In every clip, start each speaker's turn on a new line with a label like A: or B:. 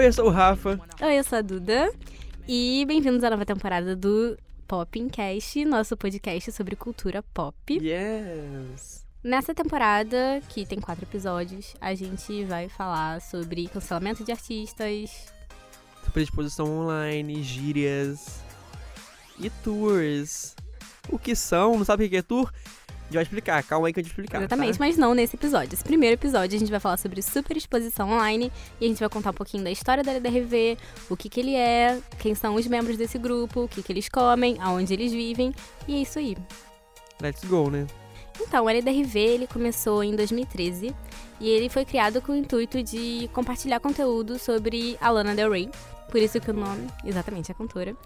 A: Oi, eu sou o Rafa.
B: Oi, eu sou a Duda. E bem-vindos à nova temporada do Popcast, nosso podcast sobre cultura pop.
A: Yes!
B: Nessa temporada, que tem quatro episódios, a gente vai falar sobre cancelamento de artistas,
A: Sobre exposição online, gírias e tours. O que são? Não sabe o que é tour? Gente vai explicar, calma aí que eu te explicar.
B: Exatamente,
A: tá?
B: mas não nesse episódio. Esse primeiro episódio a gente vai falar sobre super exposição online e a gente vai contar um pouquinho da história da LDRV, o que, que ele é, quem são os membros desse grupo, o que, que eles comem, aonde eles vivem, e é isso aí.
A: Let's go, né?
B: Então, o LDRV ele começou em 2013 e ele foi criado com o intuito de compartilhar conteúdo sobre a Lana Del Rey. Por isso que o nome, exatamente, a cantora,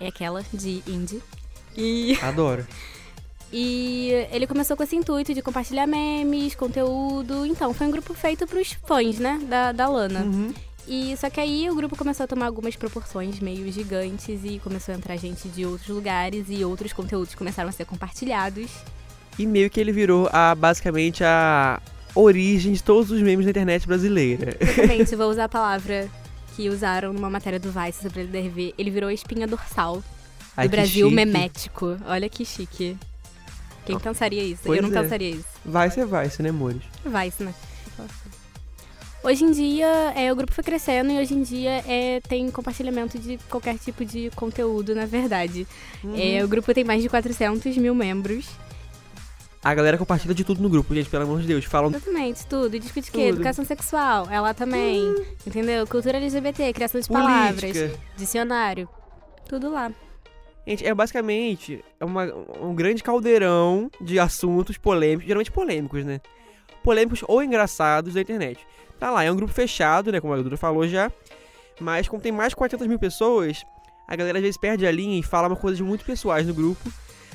B: é aquela de indie. E
A: Adoro.
B: E ele começou com esse intuito de compartilhar memes, conteúdo. Então, foi um grupo feito pros fãs, né? Da, da Lana.
A: Uhum.
B: E só que aí o grupo começou a tomar algumas proporções meio gigantes e começou a entrar gente de outros lugares e outros conteúdos começaram a ser compartilhados.
A: E meio que ele virou a, basicamente a origem de todos os memes da internet brasileira.
B: Exatamente, vou usar a palavra que usaram numa matéria do Vice sobre ele LDRV. Ele virou a espinha dorsal do
A: Ai,
B: Brasil memético. Olha que chique. Quem pensaria isso?
A: Pois
B: Eu não
A: é.
B: pensaria isso.
A: Vai ser vai, né, amores?
B: Vice, né? Hoje em dia, é, o grupo foi crescendo e hoje em dia é, tem compartilhamento de qualquer tipo de conteúdo, na verdade.
A: Uhum.
B: É, o grupo tem mais de 400 mil membros.
A: A galera compartilha de tudo no grupo, gente, pelo amor de Deus. Falam
B: Exatamente, tudo. Discute o quê?
A: Tudo. Hum.
B: Educação sexual, ela também. Entendeu? Cultura LGBT, criação de palavras,
A: política.
B: dicionário. Tudo lá.
A: Gente, é basicamente uma- um grande caldeirão de assuntos polêmicos, geralmente polêmicos, né? Polêmicos ou engraçados da internet. Tá lá, é um grupo fechado, né? Como a Duda falou já. Mas como tem mais de 400 mil pessoas, a galera às vezes perde a linha e fala uma coisas muito pessoais no grupo.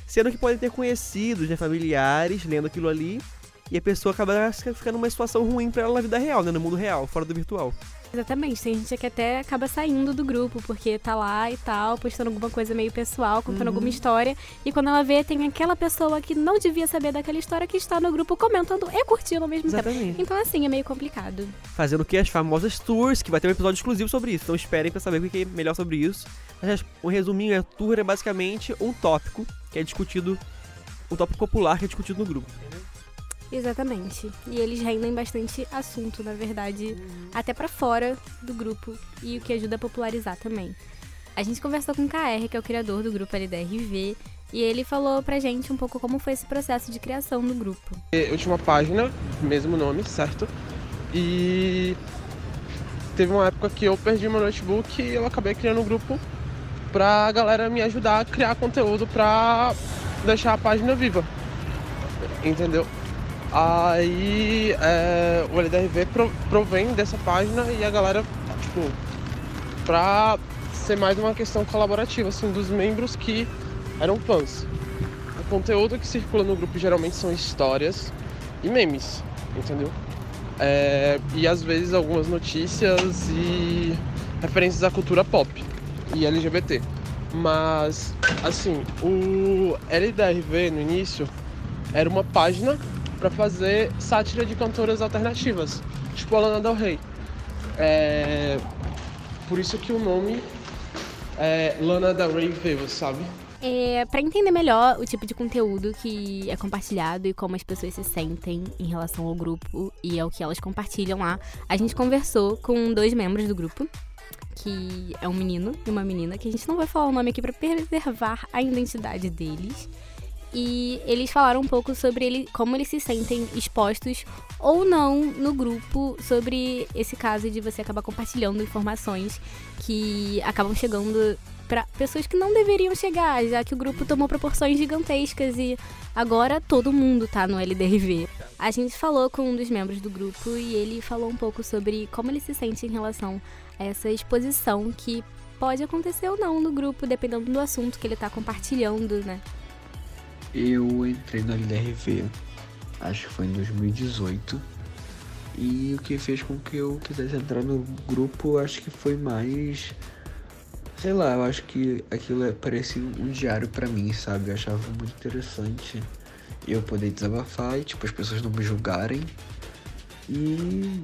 A: Sendo que podem ter conhecidos, né? Familiares, lendo aquilo ali. E a pessoa acaba ficando numa situação ruim pra ela na vida real, né? No mundo real, fora do virtual.
B: Exatamente, tem gente que até acaba saindo do grupo, porque tá lá e tal, postando alguma coisa meio pessoal, contando
A: Uhum.
B: alguma história, e quando ela vê, tem aquela pessoa que não devia saber daquela história que está no grupo comentando e curtindo ao mesmo tempo.
A: Exatamente.
B: Então, assim, é meio complicado.
A: fazendo o que? As famosas tours, que vai ter um episódio exclusivo sobre isso. Então esperem pra saber o que é melhor sobre isso. Mas o resuminho é tour é basicamente um tópico que é discutido, um tópico popular que é discutido no grupo.
B: Exatamente. E eles rendem bastante assunto, na verdade, até pra fora do grupo, e o que ajuda a popularizar também. A gente conversou com o KR, que é o criador do grupo LDRV, e ele falou pra gente um pouco como foi esse processo de criação do grupo.
C: Eu tinha uma página, mesmo nome, certo? E teve uma época que eu perdi meu notebook e eu acabei criando um grupo pra galera me ajudar a criar conteúdo pra deixar a página viva. Entendeu? Aí é, o LDRV pro- provém dessa página e a galera, tipo, pra ser mais uma questão colaborativa, assim, dos membros que eram fãs. O conteúdo que circula no grupo geralmente são histórias e memes, entendeu? É, e às vezes algumas notícias e referências à cultura pop e LGBT. Mas, assim, o LDRV no início era uma página para fazer sátira de cantoras alternativas, tipo a Lana Del Rey. É, por isso que o nome é Lana Del Rey Viva, sabe?
B: É, para entender melhor o tipo de conteúdo que é compartilhado e como as pessoas se sentem em relação ao grupo e ao que elas compartilham lá, a gente conversou com dois membros do grupo, que é um menino e uma menina, que a gente não vai falar o nome aqui para preservar a identidade deles. E eles falaram um pouco sobre ele, como eles se sentem expostos ou não no grupo sobre esse caso de você acabar compartilhando informações que acabam chegando para pessoas que não deveriam chegar, já que o grupo tomou proporções gigantescas e agora todo mundo tá no LDRV. A gente falou com um dos membros do grupo e ele falou um pouco sobre como ele se sente em relação a essa exposição que pode acontecer ou não no grupo, dependendo do assunto que ele tá compartilhando, né?
D: Eu entrei no LDRV, acho que foi em 2018. E o que fez com que eu quisesse entrar no grupo, acho que foi mais. Sei lá, eu acho que aquilo é- parecia um diário pra mim, sabe? Eu achava muito interessante eu poder desabafar e, tipo, as pessoas não me julgarem. E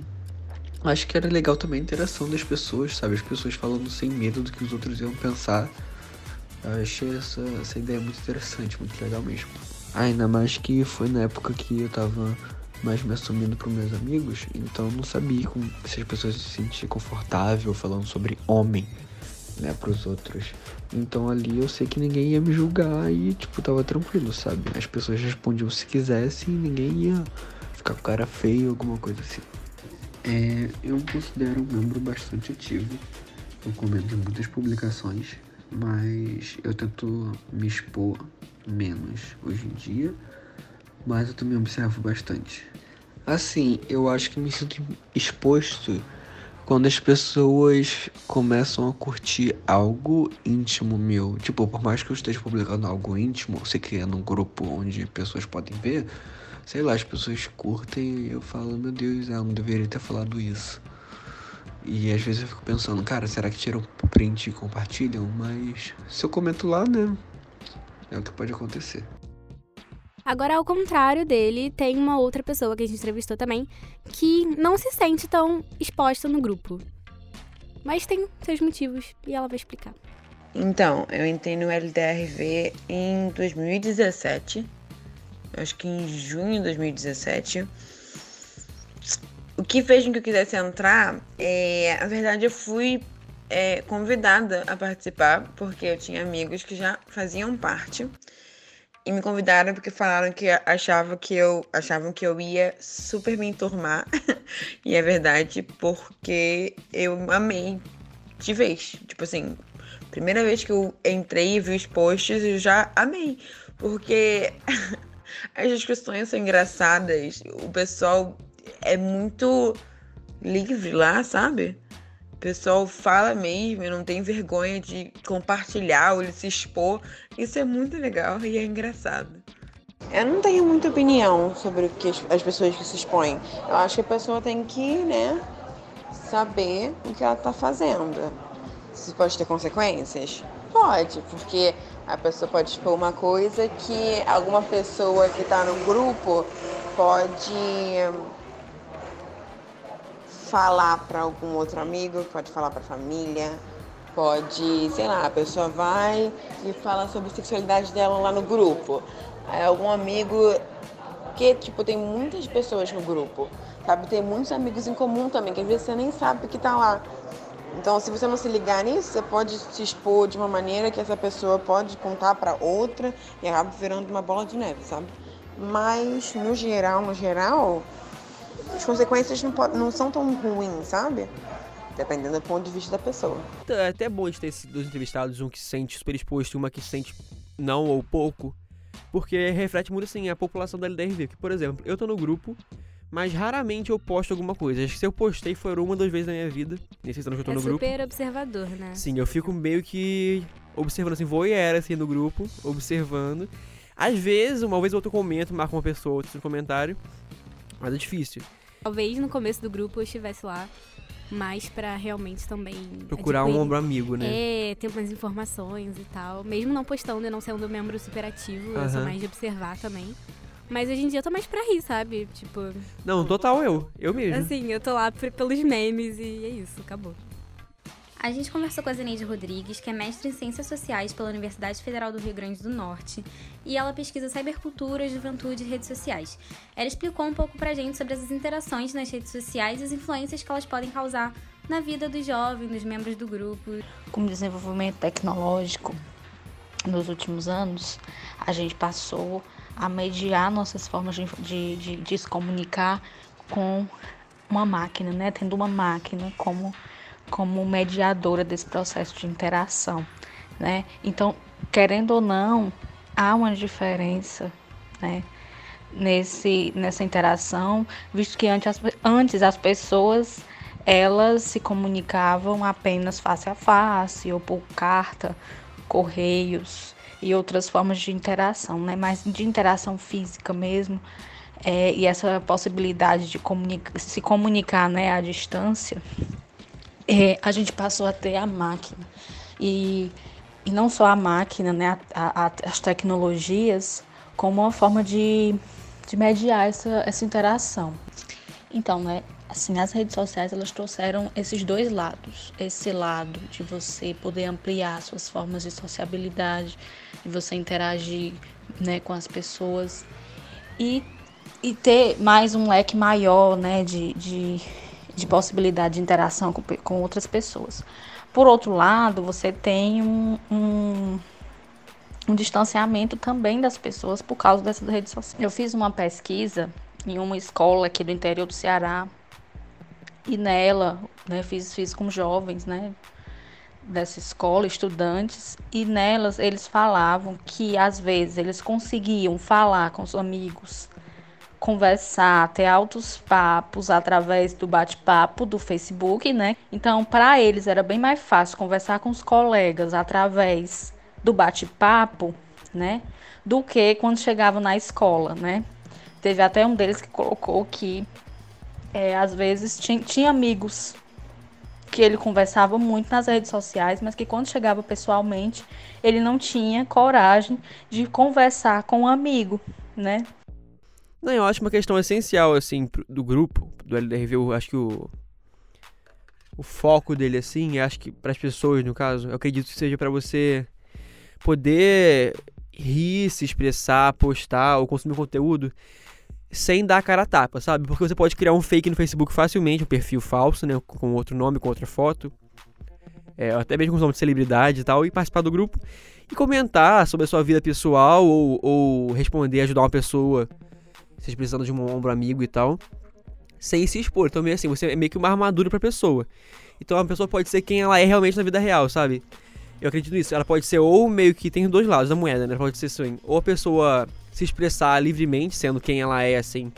D: acho que era legal também a interação das pessoas, sabe? As pessoas falando sem medo do que os outros iam pensar. Eu achei essa, essa ideia muito interessante, muito legal mesmo. Ainda mais que foi na época que eu tava mais me assumindo para meus amigos, então eu não sabia como, se as pessoas se sentiam confortável falando sobre homem, né, pros outros. Então ali eu sei que ninguém ia me julgar e, tipo, tava tranquilo, sabe? As pessoas respondiam se quisessem e ninguém ia ficar com cara feio, alguma coisa assim. É, eu me considero um membro bastante ativo. Eu comento em muitas publicações, mas eu tento me expor menos hoje em dia. Mas eu também observo bastante. Assim, eu acho que me sinto exposto quando as pessoas começam a curtir algo íntimo meu. Tipo, por mais que eu esteja publicando algo íntimo, você criando um grupo onde pessoas podem ver, sei lá, as pessoas curtem e eu falo, meu Deus, eu não deveria ter falado isso. E às vezes eu fico pensando, cara, será que tiram print e compartilham? Mas se eu comento lá, né? É o que pode acontecer.
B: Agora, ao contrário dele, tem uma outra pessoa que a gente entrevistou também que não se sente tão exposta no grupo. Mas tem seus motivos e ela vai explicar.
E: Então, eu entrei no LDRV em 2017. Acho que em junho de 2017. Que fez com que eu quisesse entrar é. Na verdade, eu fui é, convidada a participar, porque eu tinha amigos que já faziam parte e me convidaram porque falaram que achavam que eu achavam que eu ia super me enturmar. e é verdade, porque eu amei de vez. Tipo assim, primeira vez que eu entrei e vi os posts, eu já amei. Porque as discussões são engraçadas, o pessoal é muito livre lá, sabe? O pessoal fala mesmo não tem vergonha de compartilhar ou de se expor. Isso é muito legal e é engraçado. Eu não tenho muita opinião sobre o que as pessoas que se expõem. Eu acho que a pessoa tem que, né, saber o que ela está fazendo. Isso pode ter consequências? Pode, porque a pessoa pode expor uma coisa que alguma pessoa que está no grupo pode falar para algum outro amigo, pode falar para a família, pode, sei lá, a pessoa vai e fala sobre a sexualidade dela lá no grupo. Algum amigo que tipo tem muitas pessoas no grupo, sabe? Tem muitos amigos em comum também, que às vezes você nem sabe que tá lá. Então, se você não se ligar nisso, você pode se expor de uma maneira que essa pessoa pode contar para outra e acaba virando uma bola de neve, sabe? Mas no geral, no geral, as consequências não, não são tão ruins, sabe? Dependendo do ponto de vista da pessoa.
A: É até bom de ter esses dois entrevistados, um que se sente super exposto e uma que se sente não ou pouco, porque reflete muito assim a população da LDRV. Que, por exemplo, eu tô no grupo, mas raramente eu posto alguma coisa. Acho que se eu postei foi uma ou duas vezes na minha vida, nesses anos que eu tô
B: é
A: no grupo.
B: É super observador, né?
A: Sim, eu fico meio que observando assim, vou e era assim no grupo, observando. Às vezes, uma vez ou outra eu comento, marco uma pessoa, outro comentário, mas é difícil.
B: Talvez no começo do grupo eu estivesse lá, mas para realmente também.
A: Procurar um ombro amigo, né?
B: É, ter umas informações e tal. Mesmo não postando e não sendo membro super ativo, eu sou mais de observar também. Mas hoje em dia eu tô mais pra rir, sabe? Tipo.
A: Não, total eu. Eu mesmo.
B: Assim, eu tô lá pelos memes e é isso, acabou.
F: A gente conversou com a Zeneide Rodrigues, que é mestre em Ciências Sociais pela Universidade Federal do Rio Grande do Norte, e ela pesquisa cybercultura, juventude e redes sociais. Ela explicou um pouco pra gente sobre essas interações nas redes sociais e as influências que elas podem causar na vida dos jovens, dos membros do grupo.
G: Com o desenvolvimento tecnológico nos últimos anos, a gente passou a mediar nossas formas de, de, de, de se comunicar com uma máquina, né? Tendo uma máquina como como mediadora desse processo de interação, né? Então, querendo ou não, há uma diferença, né? Nesse, nessa interação, visto que antes as, antes as pessoas elas se comunicavam apenas face a face ou por carta, correios e outras formas de interação, né? Mas de interação física mesmo, é, e essa possibilidade de comunica se comunicar, né, à distância, é, a gente passou a ter a máquina. E, e não só a máquina, né, a, a, as tecnologias, como uma forma de, de mediar essa, essa interação. Então, né, assim, as redes sociais elas trouxeram esses dois lados. Esse lado de você poder ampliar suas formas de sociabilidade, de você interagir né, com as pessoas e, e ter mais um leque maior né, de, de, de possibilidade de interação com, com outras pessoas. Por outro lado, você tem um, um, um distanciamento também das pessoas por causa dessas redes sociais. Eu fiz uma pesquisa em uma escola aqui do interior do Ceará e nela, né, fiz, fiz com jovens, né, dessa escola, estudantes, e nelas eles falavam que às vezes eles conseguiam falar com os amigos, conversar, ter altos papos através do bate-papo do Facebook, né? Então, para eles era bem mais fácil conversar com os colegas através do bate-papo, né? Do que quando chegavam na escola, né? Teve até um deles que colocou que é, às vezes tinha, tinha amigos que ele conversava muito nas redes sociais, mas que quando chegava pessoalmente, ele não tinha coragem de conversar com um amigo, né?
A: Não, eu acho uma questão essencial, assim, do grupo, do LDRV, eu acho que o, o foco dele, assim, acho que para as pessoas, no caso, eu acredito que seja para você poder rir, se expressar, postar ou consumir conteúdo sem dar a cara a tapa, sabe? Porque você pode criar um fake no Facebook facilmente, um perfil falso, né? Com outro nome, com outra foto. É, até mesmo com o nome de celebridade e tal, e participar do grupo e comentar sobre a sua vida pessoal ou, ou responder, ajudar uma pessoa, se precisando de um ombro amigo e tal, sem se expor. Então, meio assim, você é meio que uma armadura pra pessoa. Então, a pessoa pode ser quem ela é realmente na vida real, sabe? Eu acredito nisso. Ela pode ser ou meio que tem dois lados da moeda, né? Pode ser assim, ou a pessoa se expressar livremente, sendo quem ela é, assim,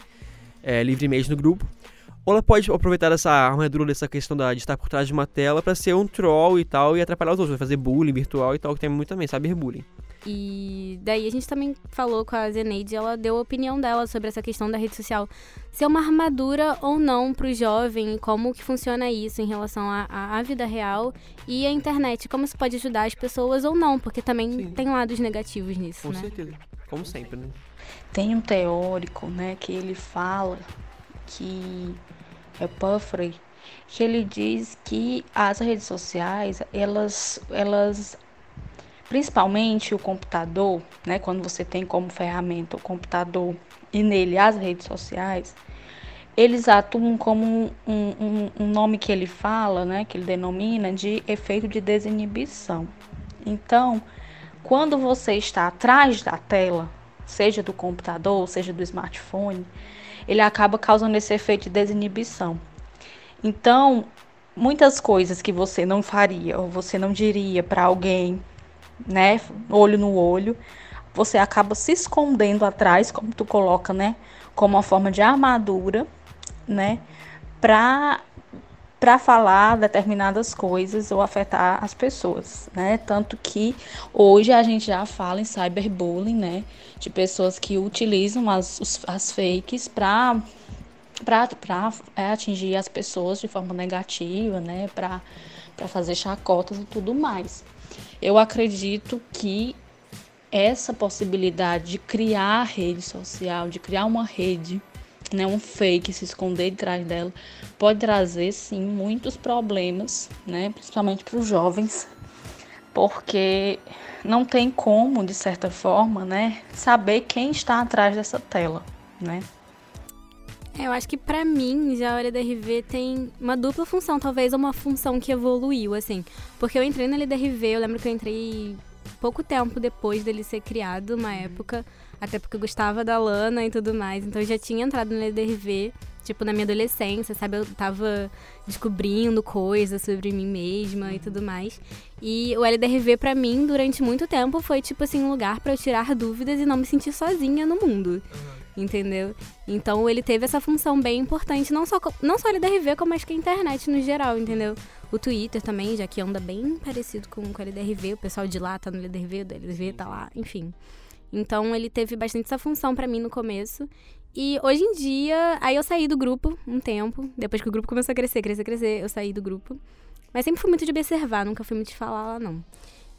A: é, livremente no grupo. Ou ela pode aproveitar essa armadura dessa questão da, de estar por trás de uma tela para ser um troll e tal e atrapalhar os outros, fazer bullying virtual e tal, que tem muito também, cyberbullying.
B: E daí a gente também falou com a Zeneide, ela deu a opinião dela sobre essa questão da rede social ser uma armadura ou não para o jovem, como que funciona isso em relação à vida real e à internet, como isso pode ajudar as pessoas ou não, porque também Sim. tem lados negativos nisso,
A: com
B: né?
A: Com certeza. Como sempre, né?
G: Tem um teórico, né, que ele fala que é Puffrey, que ele diz que as redes sociais, elas, elas principalmente o computador, né, quando você tem como ferramenta o computador e nele as redes sociais, eles atuam como um, um, um nome que ele fala, né, que ele denomina de efeito de desinibição. Então, quando você está atrás da tela, seja do computador, seja do smartphone, ele acaba causando esse efeito de desinibição. Então, muitas coisas que você não faria ou você não diria para alguém, né, olho no olho, você acaba se escondendo atrás, como tu coloca, né, como uma forma de armadura, né, para para falar determinadas coisas ou afetar as pessoas, né? Tanto que hoje a gente já fala em cyberbullying, né? De pessoas que utilizam as, as fakes para para é, atingir as pessoas de forma negativa, né? Para fazer chacotas e tudo mais. Eu acredito que essa possibilidade de criar rede social, de criar uma rede né, um fake, se esconder de trás dela, pode trazer sim muitos problemas, né, principalmente para os jovens, porque não tem como, de certa forma, né, saber quem está atrás dessa tela, né?
B: É, eu acho que para mim já a LDRV tem uma dupla função, talvez uma função que evoluiu, assim. Porque eu entrei na LDRV, eu lembro que eu entrei pouco tempo depois dele ser criado, uma época. Até porque eu gostava da Lana e tudo mais. Então eu já tinha entrado no LDRV, tipo, na minha adolescência, sabe? Eu tava descobrindo coisas sobre mim mesma e tudo mais. E o LDRV, para mim, durante muito tempo, foi, tipo assim, um lugar para eu tirar dúvidas e não me sentir sozinha no mundo. Uhum. Entendeu? Então ele teve essa função bem importante, não só, não só o LDRV, como acho que a internet no geral, entendeu? O Twitter também, já que anda bem parecido com, com o LDRV, o pessoal de lá tá no LDRV, o LDRV tá lá, enfim. Então ele teve bastante essa função para mim no começo. E hoje em dia, aí eu saí do grupo um tempo. Depois que o grupo começou a crescer, crescer, crescer, eu saí do grupo. Mas sempre fui muito de observar, nunca fui muito de falar lá, não.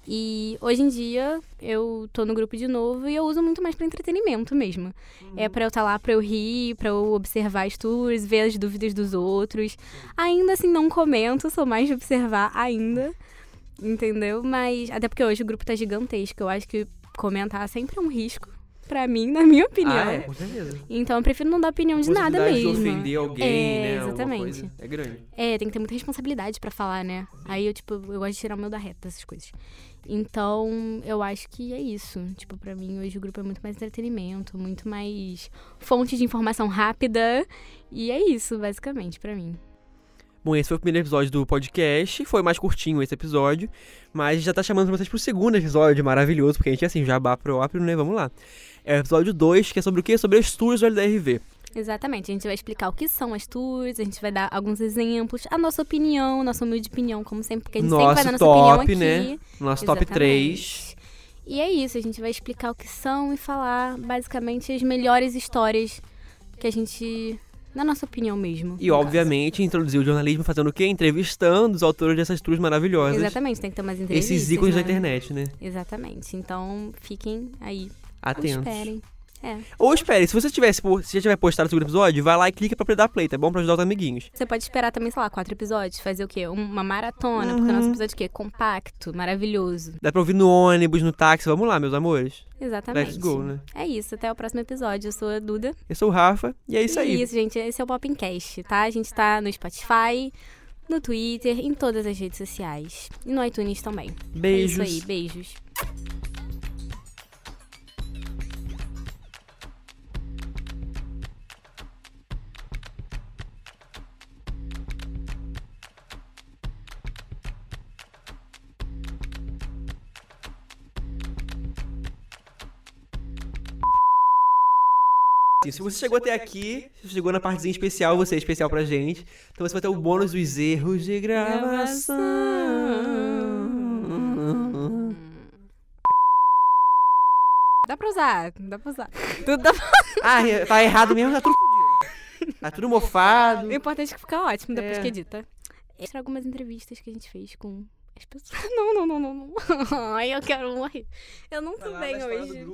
B: E hoje em dia eu tô no grupo de novo e eu uso muito mais pra entretenimento mesmo. É pra eu estar lá, pra eu rir, pra eu observar as tours, ver as dúvidas dos outros. Ainda assim, não comento, sou mais de observar ainda. Entendeu? Mas até porque hoje o grupo tá gigantesco. Eu acho que comentar sempre é um risco. Pra mim, na minha opinião.
A: Ah, é, com certeza.
B: Então eu prefiro não dar opinião de nada mesmo.
A: de ofender alguém,
B: é,
A: né?
B: Exatamente.
A: É grande.
B: É, tem que ter muita responsabilidade pra falar, né? Aí eu, tipo, eu gosto de tirar o meu da reta, essas coisas. Então, eu acho que é isso. Tipo, pra mim, hoje o grupo é muito mais entretenimento, muito mais fonte de informação rápida. E é isso, basicamente, pra mim.
A: Bom, esse foi o primeiro episódio do podcast. Foi mais curtinho esse episódio. Mas já tá chamando vocês pro segundo episódio maravilhoso, porque a gente é assim, jabá próprio, né? Vamos lá. É o episódio 2, que é sobre o quê? Sobre as tours do LDRV.
B: Exatamente. A gente vai explicar o que são as tours, a gente vai dar alguns exemplos, a nossa opinião, nossa humilde opinião, como sempre, porque a gente sempre
A: Nosso
B: vai dar nossa
A: top,
B: opinião
A: né?
B: aqui.
A: Nosso top 3.
B: Exatamente. E é isso, a gente vai explicar o que são e falar basicamente as melhores histórias que a gente. Na nossa opinião mesmo.
A: E,
B: no caso.
A: obviamente, introduzir o jornalismo fazendo o quê? Entrevistando os autores dessas tours maravilhosas.
B: Exatamente, tem que ter umas entrevistas.
A: Esses ícones da
B: né?
A: internet, né?
B: Exatamente. Então, fiquem aí.
A: Atentos.
B: esperem. É.
A: Ou espere, se você tivesse, se já tiver postado o segundo episódio, vai lá e clica pra dar play, tá bom? Pra ajudar os amiguinhos.
B: Você pode esperar também, sei lá, quatro episódios, fazer o quê? Uma maratona, porque o
A: Uhum.
B: nosso episódio é? Compacto, maravilhoso.
A: Dá pra ouvir no ônibus, no táxi. Vamos lá, meus amores.
B: Exatamente.
A: Let's go, né?
B: É isso, até o próximo episódio. Eu sou a Duda.
A: Eu sou o Rafa e é isso
B: e
A: aí.
B: isso, gente. Esse é o Popcast, tá? A gente tá no Spotify, no Twitter, em todas as redes sociais. E no iTunes também.
A: Beijos.
B: É isso aí, beijos.
A: Se você chegou até aqui, chegou na partezinha especial, você é especial pra gente. Então você vai ter o bônus dos erros de gravação.
B: Dá pra usar, dá pra usar. Tudo dá pra...
A: Ah, tá errado mesmo, tá tudo fodido. Tá tudo mofado.
B: O importante é que fica ótimo depois
A: É.
B: que edita. Mostrar algumas entrevistas que a gente fez com as pessoas. Não, não, não, não, não. Ai, eu quero morrer. Eu não tô bem hoje.